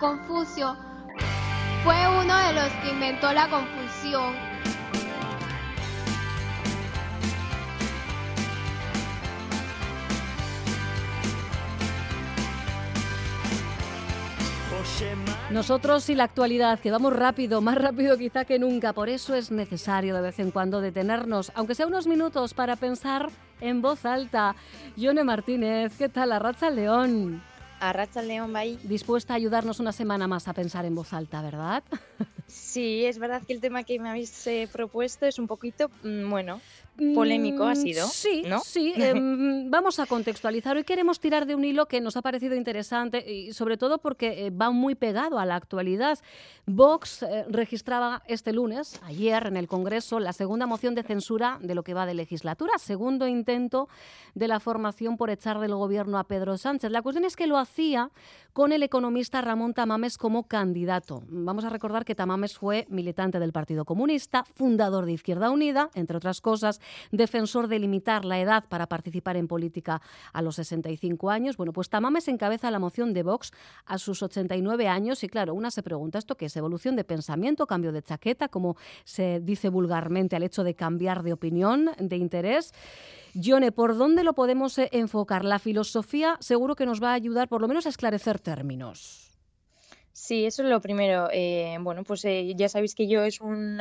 Confucio fue uno de los que inventó la confusión. Nosotros y la actualidad, que vamos rápido, más rápido quizá que nunca, por eso es necesario de vez en cuando detenernos, aunque sea unos minutos, para pensar en voz alta. Yone Martínez, ¿qué tal? Arracha León. Arracha León, bye. Dispuesta a ayudarnos una semana más a pensar en voz alta, ¿verdad? Sí, es verdad que el tema que me habéis eh, propuesto es un poquito, mm, bueno, polémico ha mm, sido. Sí, sí. Em, vamos a contextualizar. Hoy queremos tirar de un hilo que nos ha parecido interesante y sobre todo porque eh, va muy pegado a la actualidad. Vox eh, registraba este lunes, ayer en el Congreso, la segunda moción de censura de lo que va de legislatura, segundo intento de la formación por echar del gobierno a Pedro Sánchez. La cuestión es que lo hacía con el economista Ramón Tamames como candidato. Vamos a recordar que Tamames fue militante del Partido Comunista, fundador de Izquierda Unida, entre otras cosas, defensor de limitar la edad para participar en política a los 65 años. Bueno, pues Tamames encabeza la moción de Vox a sus 89 años y claro, una se pregunta, ¿esto qué es? ¿Evolución de pensamiento, cambio de chaqueta, como se dice vulgarmente al hecho de cambiar de opinión, de interés? Yone, ¿por dónde lo podemos eh, enfocar? La filosofía seguro que nos va a ayudar por lo menos a esclarecer términos. Sí, eso es lo primero. Eh, bueno, pues eh, ya sabéis que yo es un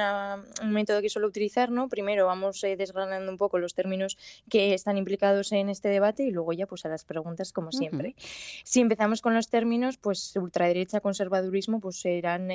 método que suelo utilizar, ¿no? Primero vamos eh, desgranando un poco los términos que están implicados en este debate y luego ya pues a las preguntas como siempre. Si empezamos con los términos, pues ultraderecha, conservadurismo, pues serán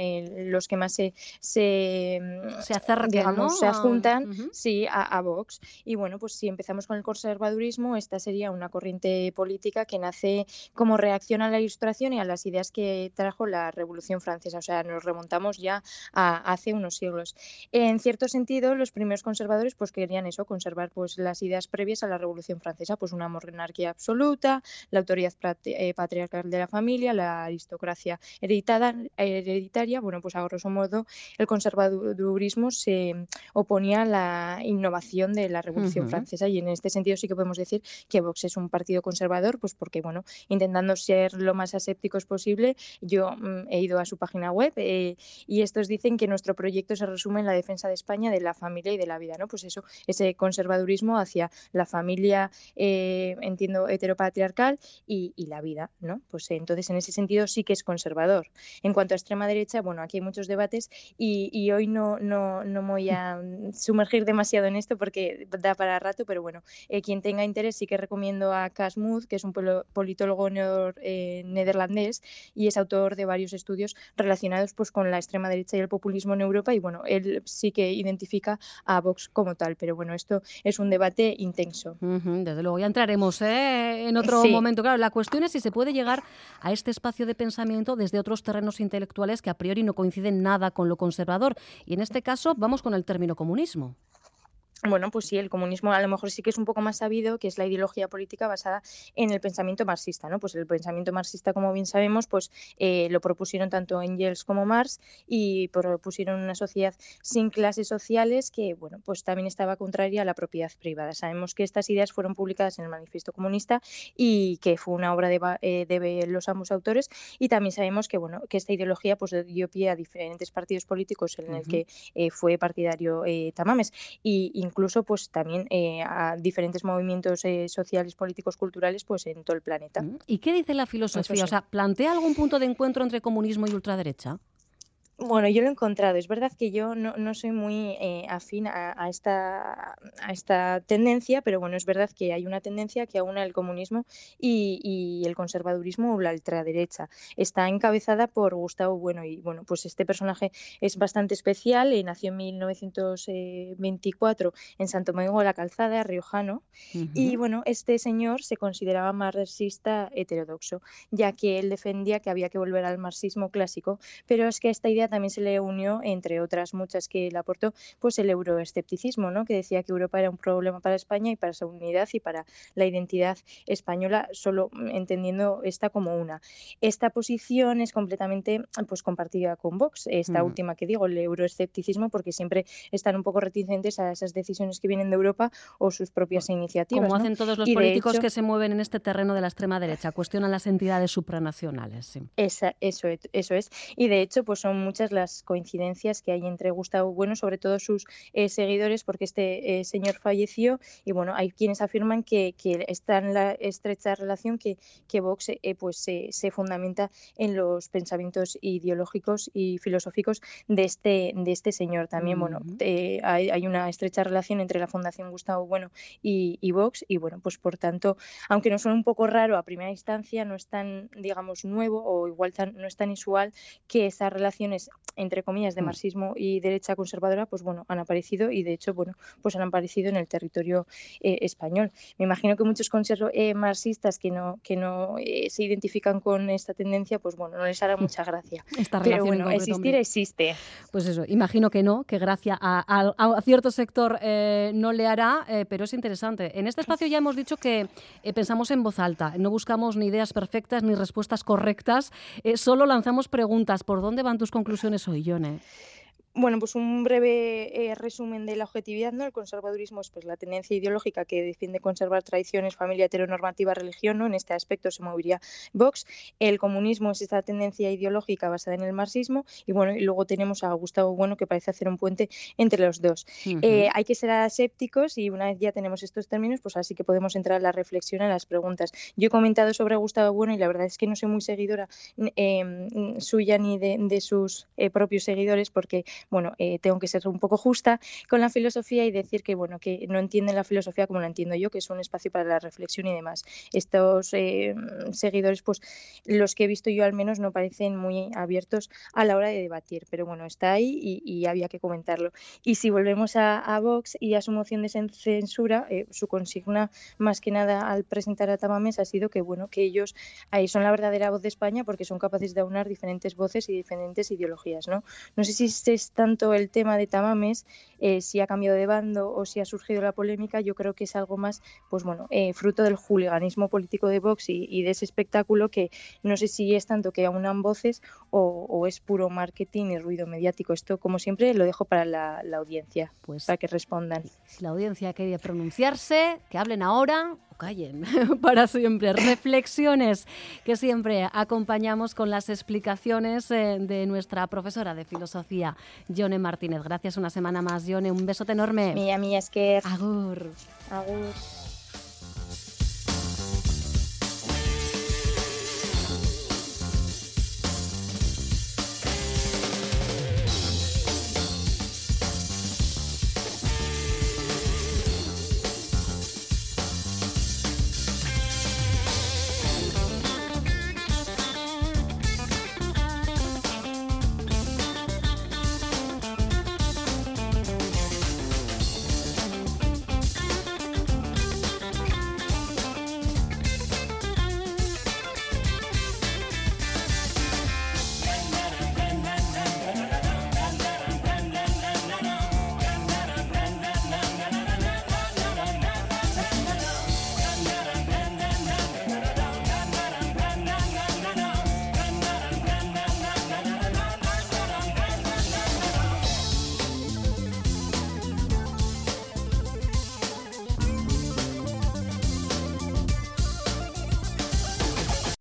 los que más se se, mm, se acercan, se adjuntan, sí, a, a, Vox. Y bueno, pues si empezamos con el conservadurismo, esta sería una corriente política que nace como reacción a la ilustración y a las ideas que trajo la Revolución Francesa, o sea, nos remontamos ya a hace unos siglos. En cierto sentido, los primeros conservadores pues querían eso, conservar pues las ideas previas a la Revolución Francesa, pues una monarquía absoluta, la autoridad eh, patriarcal de la familia, la aristocracia hereditada, hereditaria, bueno, pues a grosso modo el conservadurismo se oponía a la innovación de la Revolución Francesa y en este sentido sí que podemos decir que Vox es un partido conservador, pues porque, bueno, intentando ser lo más asépticos posible, yo mm, he ido a su página web eh, y estos dicen que nuestro proyecto se resume en la defensa de España, de la familia y de la vida, ¿no? Pues eso, ese conservadurismo hacia la familia, eh, entiendo, heteropatriarcal y, la vida, ¿no? Pues entonces en ese sentido sí que es conservador. En cuanto a extrema derecha, bueno, aquí hay muchos debates y, hoy no, no, no me voy a sumergir demasiado en esto porque da para rato, pero bueno, eh, quien tenga interés sí que recomiendo a Casmuth, que es un politólogo neerlandés y es autor de varios estudios relacionados pues con la extrema derecha y el populismo en Europa y bueno, él sí que identifica a Vox como tal, pero bueno, esto es un debate intenso. desde luego, ya entraremos ¿eh? en otro momento. Claro, la cuestión es si se puede llegar a este espacio de pensamiento desde otros terrenos intelectuales que a priori no coinciden nada con lo conservador. Y en este caso vamos con el término comunismo. Bueno, pues sí, el comunismo a lo mejor sí que es un poco más sabido, que es la ideología política basada en el pensamiento marxista, ¿no? Pues el pensamiento marxista, como bien sabemos, pues eh, lo propusieron tanto Engels como Marx y propusieron una sociedad sin clases sociales que, bueno, pues también estaba contraria a la propiedad privada. Sabemos que estas ideas fueron publicadas en el Manifiesto Comunista y que fue una obra de, eh, de los ambos autores y también sabemos que, bueno, que esta ideología pues dio pie a diferentes partidos políticos en el que eh, fue partidario Tamames y incluso pues también eh, a diferentes movimientos eh, sociales, políticos, culturales pues en todo el planeta. Mm. ¿Y qué dice la filosofía? O sea, ¿plantea algún punto de encuentro entre comunismo y ultraderecha? Bueno, yo lo he encontrado. Es verdad que yo no, no soy muy eh, afín a, esta, a esta tendencia, pero bueno, es verdad que hay una tendencia que aúna el comunismo y, y, el conservadurismo o la ultraderecha. Está encabezada por Gustavo Bueno y bueno, pues este personaje es bastante especial. Eh, nació en 1924 en Santo Domingo de la Calzada, riojano, y bueno, este señor se consideraba marxista heterodoxo, ya que él defendía que había que volver al marxismo clásico, pero es que esta idea también se le unió, entre otras muchas que le aportó, pues el euroescepticismo, ¿no? que decía que Europa era un problema para España y para su unidad y para la identidad española, solo entendiendo esta como una. Esta posición es completamente pues, compartida con Vox, esta última que digo, el euroescepticismo, porque siempre están un poco reticentes a esas decisiones que vienen de Europa o sus propias iniciativas. Como hacen todos los políticos que se mueven en este terreno de la extrema derecha, cuestionan las entidades supranacionales. Sí. Esa, eso, eso es. Y de hecho, pues son muchas las coincidencias que hay entre Gustavo Bueno, sobre todo sus eh, seguidores, porque este eh, señor falleció y bueno, hay quienes afirman que, está en la estrecha relación que, que Vox eh, pues se, fundamenta en los pensamientos ideológicos y filosóficos de este, de este señor. También, bueno, hay, una estrecha relación entre la Fundación Gustavo Bueno y, y Vox y bueno, pues por tanto, aunque no suene un poco raro a primera instancia, no es tan, digamos, nuevo o igual no es tan usual que esas relaciones, entre comillas, de mm. marxismo y derecha conservadora, pues bueno, han aparecido y de hecho, bueno, pues han aparecido en el territorio eh, español. Me imagino que muchos eh, marxistas que no, que no eh, se identifican con esta tendencia, pues bueno, no les hará mucha gracia. Esta Pero bueno, existir existe. Pues eso, imagino que no, que gracia a, a cierto sector no le hará, pero es interesante. En este espacio ya hemos dicho que pensamos en voz alta, no buscamos ni ideas perfectas ni respuestas correctas, solo lanzamos preguntas. ¿Por dónde van tus conclusiones hoy, Yone? Bueno, pues un breve eh, resumen de la objetividad, ¿no? El conservadurismo es pues la tendencia ideológica que defiende conservar tradiciones, familia heteronormativa, religión, ¿no? En este aspecto se movería Vox. El comunismo es esta tendencia ideológica basada en el marxismo y bueno, y luego tenemos a Gustavo Bueno que parece hacer un puente entre los dos. Eh, hay que ser asépticos y una vez ya tenemos estos términos, pues así que podemos entrar a la reflexión, a las preguntas. Yo he comentado sobre Gustavo Bueno y la verdad es que no soy muy seguidora em, suya ni de, de sus eh, propios seguidores porque bueno, eh, tengo que ser un poco justa con la filosofía y decir que, bueno, que no entienden la filosofía como la entiendo yo, que es un espacio para la reflexión y demás. Estos eh, seguidores, pues los que he visto yo al menos no parecen muy abiertos a la hora de debatir, pero bueno, está ahí y, había que comentarlo. Y si volvemos a, Vox y a su moción de censura, eh, su consigna más que nada al presentar a Tamames ha sido que, bueno, que ellos ahí son la verdadera voz de España porque son capaces de aunar diferentes voces y diferentes ideologías, ¿no? No sé si se tanto el tema de Tamames, eh, si ha cambiado de bando o si ha surgido la polémica, yo creo que es algo más, pues bueno, eh, fruto del juliganismo político de Vox y, de ese espectáculo que no sé si es tanto que aunan voces o, es puro marketing y ruido mediático. Esto, como siempre, lo dejo para la, audiencia, pues, para que respondan. Si la audiencia quiere pronunciarse, que hablen ahora callen para siempre. Reflexiones que siempre acompañamos con las explicaciones eh, de nuestra profesora de filosofía, Yone Martínez. Gracias una semana más, Yone. Un besote enorme. Mía, mía, es que... Agur. Agur.